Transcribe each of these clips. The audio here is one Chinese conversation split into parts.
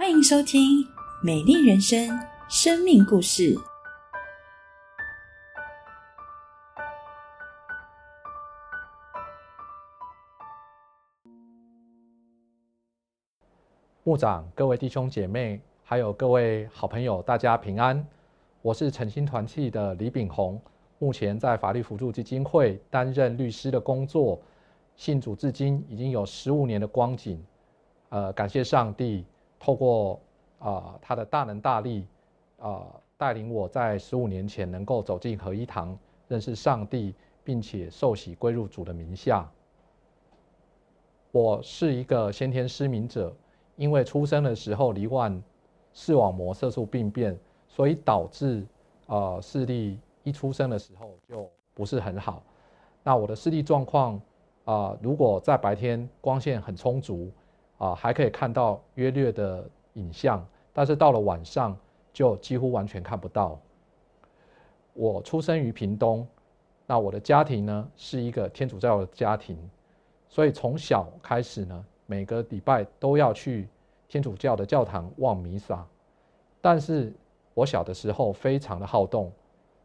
欢迎收听《美丽人生》生命故事。牧长，各位弟兄姐妹，还有各位好朋友，大家平安。我是诚心团契的李炳宏，目前在法律辅助基金会担任律师的工作，信主至今已经有十五年的光景。呃，感谢上帝，透过啊他的大能大力，啊带领我在十五年前能够走进合一堂，认识上帝，并且受洗归入主的名下。我是一个先天失明者。因为出生的时候罹患视网膜色素病变，所以导致呃视力一出生的时候就不是很好。那我的视力状况啊，如果在白天光线很充足啊，还可以看到约略的影像，但是到了晚上就几乎完全看不到。我出生于屏东，那我的家庭呢是一个天主教的家庭，所以从小开始呢。每个礼拜都要去天主教的教堂望弥撒，但是我小的时候非常的好动，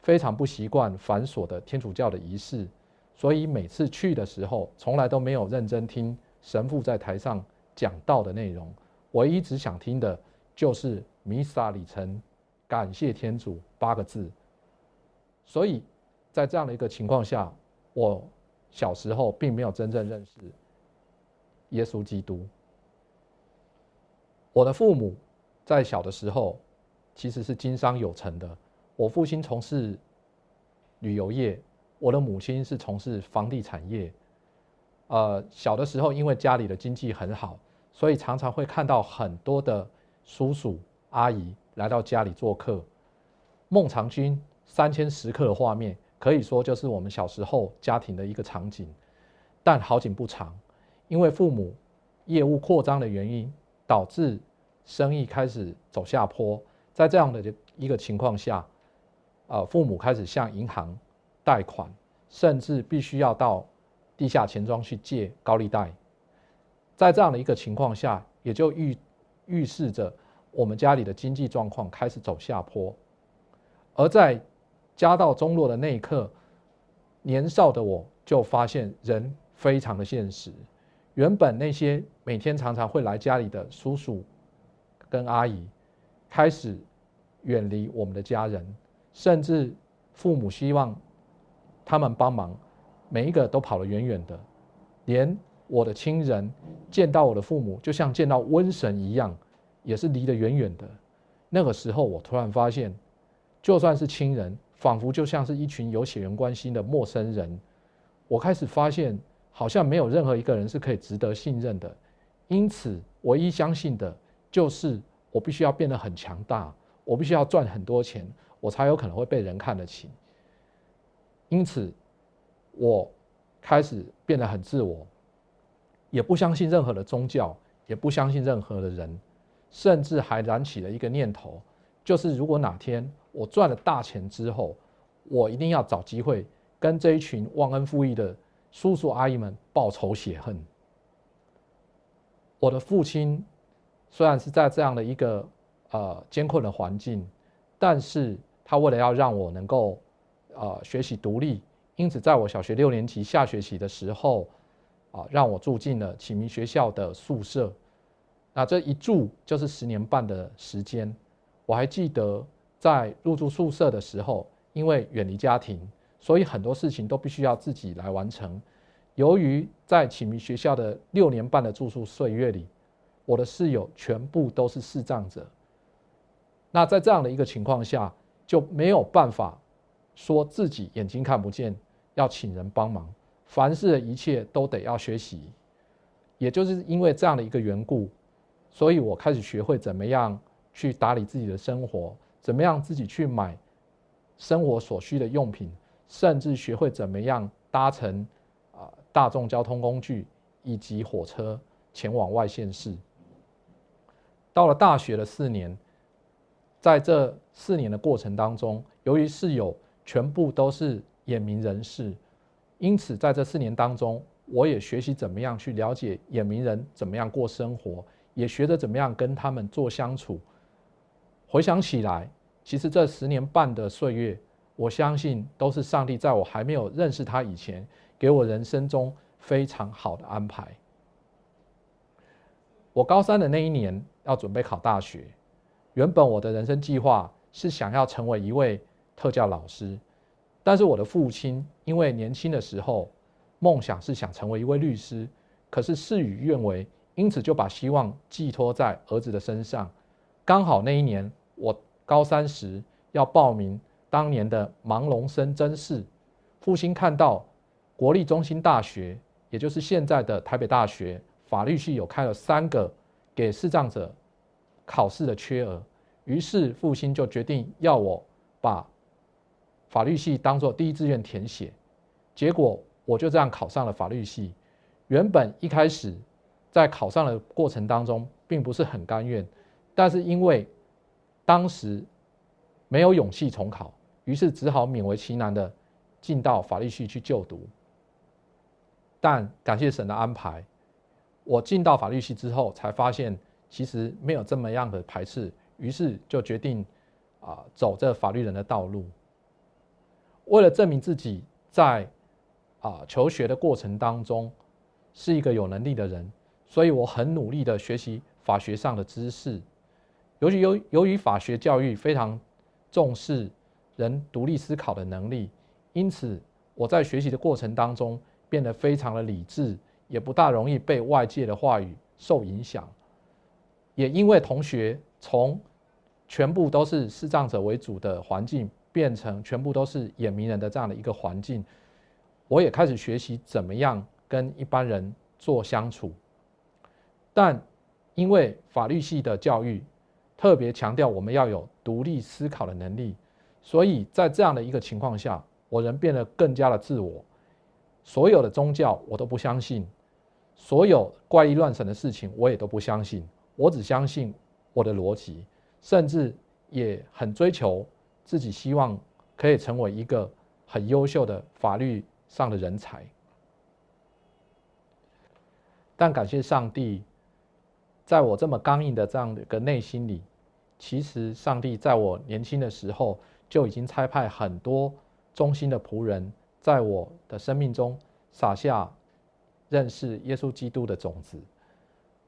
非常不习惯繁琐的天主教的仪式，所以每次去的时候，从来都没有认真听神父在台上讲道的内容。我一直想听的就是弥撒里程，感谢天主八个字。所以在这样的一个情况下，我小时候并没有真正认识。耶稣基督。我的父母在小的时候其实是经商有成的。我父亲从事旅游业，我的母亲是从事房地产业。呃，小的时候因为家里的经济很好，所以常常会看到很多的叔叔阿姨来到家里做客。孟尝君三千食客的画面，可以说就是我们小时候家庭的一个场景。但好景不长。因为父母业务扩张的原因，导致生意开始走下坡。在这样的一个情况下，呃，父母开始向银行贷款，甚至必须要到地下钱庄去借高利贷。在这样的一个情况下，也就预预示着我们家里的经济状况开始走下坡。而在家道中落的那一刻，年少的我就发现人非常的现实。原本那些每天常常会来家里的叔叔跟阿姨，开始远离我们的家人，甚至父母希望他们帮忙，每一个都跑得远远的，连我的亲人见到我的父母，就像见到瘟神一样，也是离得远远的。那个时候，我突然发现，就算是亲人，仿佛就像是一群有血缘关系的陌生人。我开始发现。好像没有任何一个人是可以值得信任的，因此唯一相信的就是我必须要变得很强大，我必须要赚很多钱，我才有可能会被人看得起。因此，我开始变得很自我，也不相信任何的宗教，也不相信任何的人，甚至还燃起了一个念头，就是如果哪天我赚了大钱之后，我一定要找机会跟这一群忘恩负义的。叔叔阿姨们报仇雪恨。我的父亲虽然是在这样的一个呃艰困的环境，但是他为了要让我能够呃学习独立，因此在我小学六年级下学期的时候，啊让我住进了启明学校的宿舍。那这一住就是十年半的时间。我还记得在入住宿舍的时候，因为远离家庭。所以很多事情都必须要自己来完成。由于在启明学校的六年半的住宿岁月里，我的室友全部都是视障者。那在这样的一个情况下，就没有办法说自己眼睛看不见，要请人帮忙。凡事的一切都得要学习。也就是因为这样的一个缘故，所以我开始学会怎么样去打理自己的生活，怎么样自己去买生活所需的用品。甚至学会怎么样搭乘啊大众交通工具以及火车前往外县市。到了大学的四年，在这四年的过程当中，由于室友全部都是眼明人士，因此在这四年当中，我也学习怎么样去了解眼明人怎么样过生活，也学着怎么样跟他们做相处。回想起来，其实这十年半的岁月，我相信都是上帝在我还没有认识他以前，给我人生中非常好的安排。我高三的那一年要准备考大学，原本我的人生计划是想要成为一位特教老师，但是我的父亲因为年轻的时候梦想是想成为一位律师，可是事与愿违，因此就把希望寄托在儿子的身上。刚好那一年我高三时要报名当年的盲聋生甄试，父亲看到国立中心大学，也就是现在的台北大学法律系有开了三个给视障者考试的缺额，于是父亲就决定要我把法律系当做第一志愿填写，结果我就这样考上了法律系。原本一开始在考上的过程当中，并不是很甘愿。但是因为当时没有勇气重考，于是只好勉为其难的进到法律系去就读。但感谢神的安排，我进到法律系之后，才发现其实没有这么样的排斥，于是就决定啊走这法律人的道路。为了证明自己在啊求学的过程当中是一个有能力的人，所以我很努力的学习法学上的知识。由于由由于法学教育非常重视人独立思考的能力，因此我在学习的过程当中变得非常的理智，也不大容易被外界的话语受影响。也因为同学从全部都是视障者为主的环境，变成全部都是眼明人的这样的一个环境，我也开始学习怎么样跟一般人做相处。但因为法律系的教育，特别强调我们要有独立思考的能力，所以在这样的一个情况下，我人变得更加的自我。所有的宗教我都不相信，所有怪异乱神的事情我也都不相信，我只相信我的逻辑，甚至也很追求自己，希望可以成为一个很优秀的法律上的人才。但感谢上帝。在我这么刚硬的这样的一个内心里，其实上帝在我年轻的时候就已经差派很多忠心的仆人，在我的生命中撒下认识耶稣基督的种子。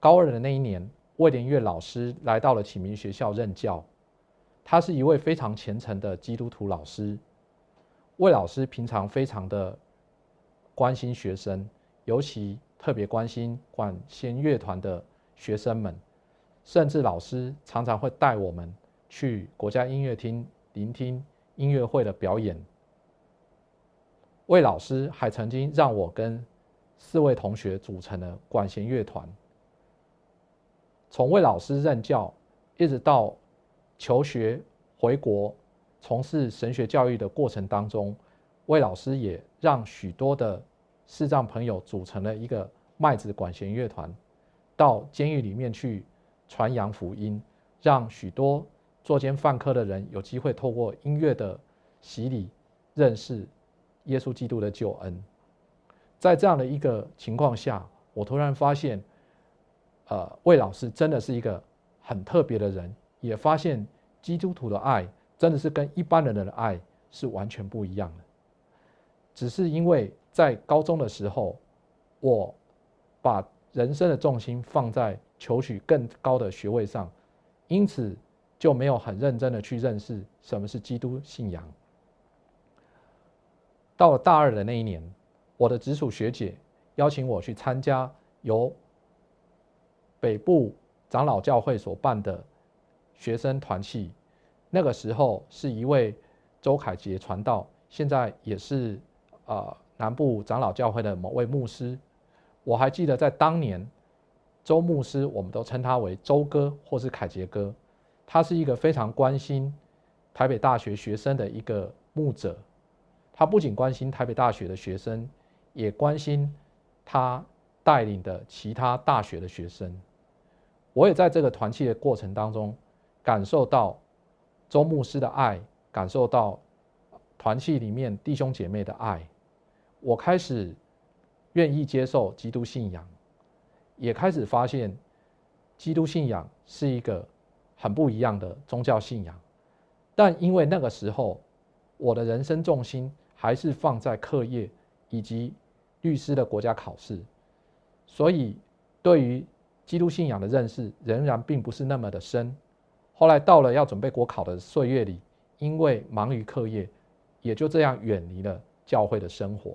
高二的那一年，魏连月老师来到了启明学校任教，他是一位非常虔诚的基督徒老师。魏老师平常非常的关心学生，尤其特别关心管弦乐团的。学生们，甚至老师常常会带我们去国家音乐厅聆听音乐会的表演。魏老师还曾经让我跟四位同学组成了管弦乐团。从魏老师任教一直到求学回国从事神学教育的过程当中，魏老师也让许多的视障朋友组成了一个麦子管弦乐团。到监狱里面去传扬福音，让许多作奸犯科的人有机会透过音乐的洗礼，认识耶稣基督的救恩。在这样的一个情况下，我突然发现，呃，魏老师真的是一个很特别的人，也发现基督徒的爱真的是跟一般人的爱是完全不一样的。只是因为在高中的时候，我把人生的重心放在求取更高的学位上，因此就没有很认真的去认识什么是基督信仰。到了大二的那一年，我的直属学姐邀请我去参加由北部长老教会所办的学生团契。那个时候是一位周凯杰传道，现在也是呃南部长老教会的某位牧师。我还记得在当年，周牧师，我们都称他为周哥或是凯杰哥，他是一个非常关心台北大学学生的一个牧者。他不仅关心台北大学的学生，也关心他带领的其他大学的学生。我也在这个团契的过程当中，感受到周牧师的爱，感受到团契里面弟兄姐妹的爱。我开始。愿意接受基督信仰，也开始发现基督信仰是一个很不一样的宗教信仰，但因为那个时候我的人生重心还是放在课业以及律师的国家考试，所以对于基督信仰的认识仍然并不是那么的深。后来到了要准备国考的岁月里，因为忙于课业，也就这样远离了教会的生活。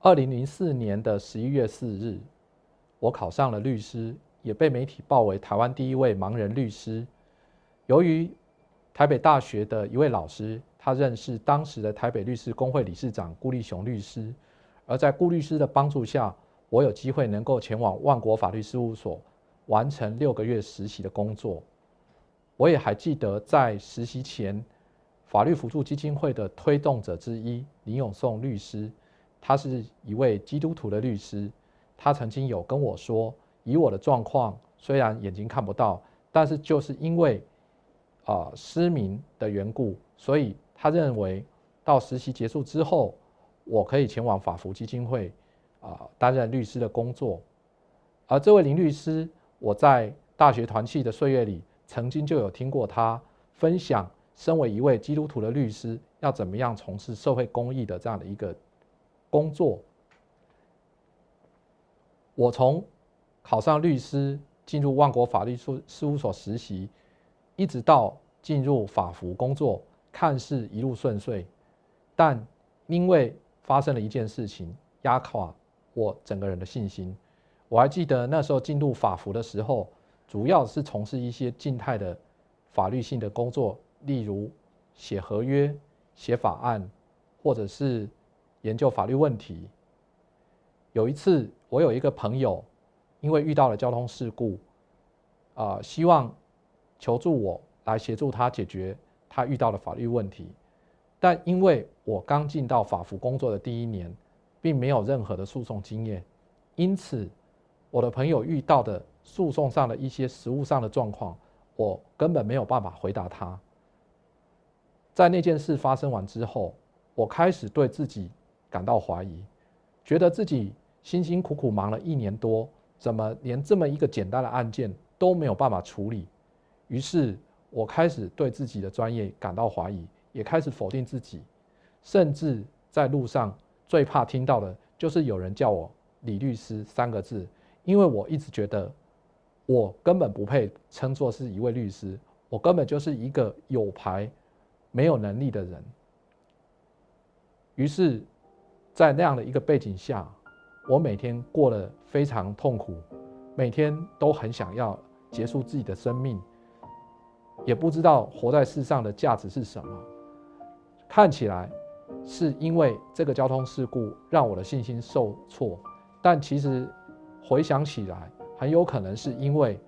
二零零四年的十一月四日，我考上了律师，也被媒体报为台湾第一位盲人律师。由于台北大学的一位老师，他认识当时的台北律师工会理事长顾立雄律师，而在顾律师的帮助下，我有机会能够前往万国法律事务所。完成六个月实习的工作，我也还记得在实习前，法律辅助基金会的推动者之一林永颂律师，他是一位基督徒的律师，他曾经有跟我说，以我的状况，虽然眼睛看不到，但是就是因为啊失明的缘故，所以他认为到实习结束之后，我可以前往法服基金会啊担任律师的工作，而这位林律师。我在大学团契的岁月里，曾经就有听过他分享，身为一位基督徒的律师，要怎么样从事社会公益的这样的一个工作。我从考上律师，进入万国法律事事务所实习，一直到进入法服工作，看似一路顺遂，但因为发生了一件事情，压垮我整个人的信心。我还记得那时候进入法服的时候，主要是从事一些静态的法律性的工作，例如写合约、写法案，或者是研究法律问题。有一次，我有一个朋友，因为遇到了交通事故，啊，希望求助我来协助他解决他遇到的法律问题，但因为我刚进到法服工作的第一年，并没有任何的诉讼经验，因此。我的朋友遇到的诉讼上的一些实务上的状况，我根本没有办法回答他。在那件事发生完之后，我开始对自己感到怀疑，觉得自己辛辛苦苦忙了一年多，怎么连这么一个简单的案件都没有办法处理？于是，我开始对自己的专业感到怀疑，也开始否定自己，甚至在路上最怕听到的就是有人叫我“李律师”三个字。因为我一直觉得，我根本不配称作是一位律师，我根本就是一个有牌没有能力的人。于是，在那样的一个背景下，我每天过得非常痛苦，每天都很想要结束自己的生命，也不知道活在世上的价值是什么。看起来是因为这个交通事故让我的信心受挫，但其实。回想起来，很有可能是因为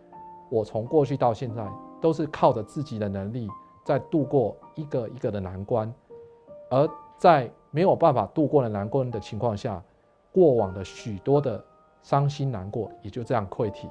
我从过去到现在都是靠着自己的能力在度过一个一个的难关，而在没有办法度过的难关的情况下，过往的许多的伤心难过也就这样溃体。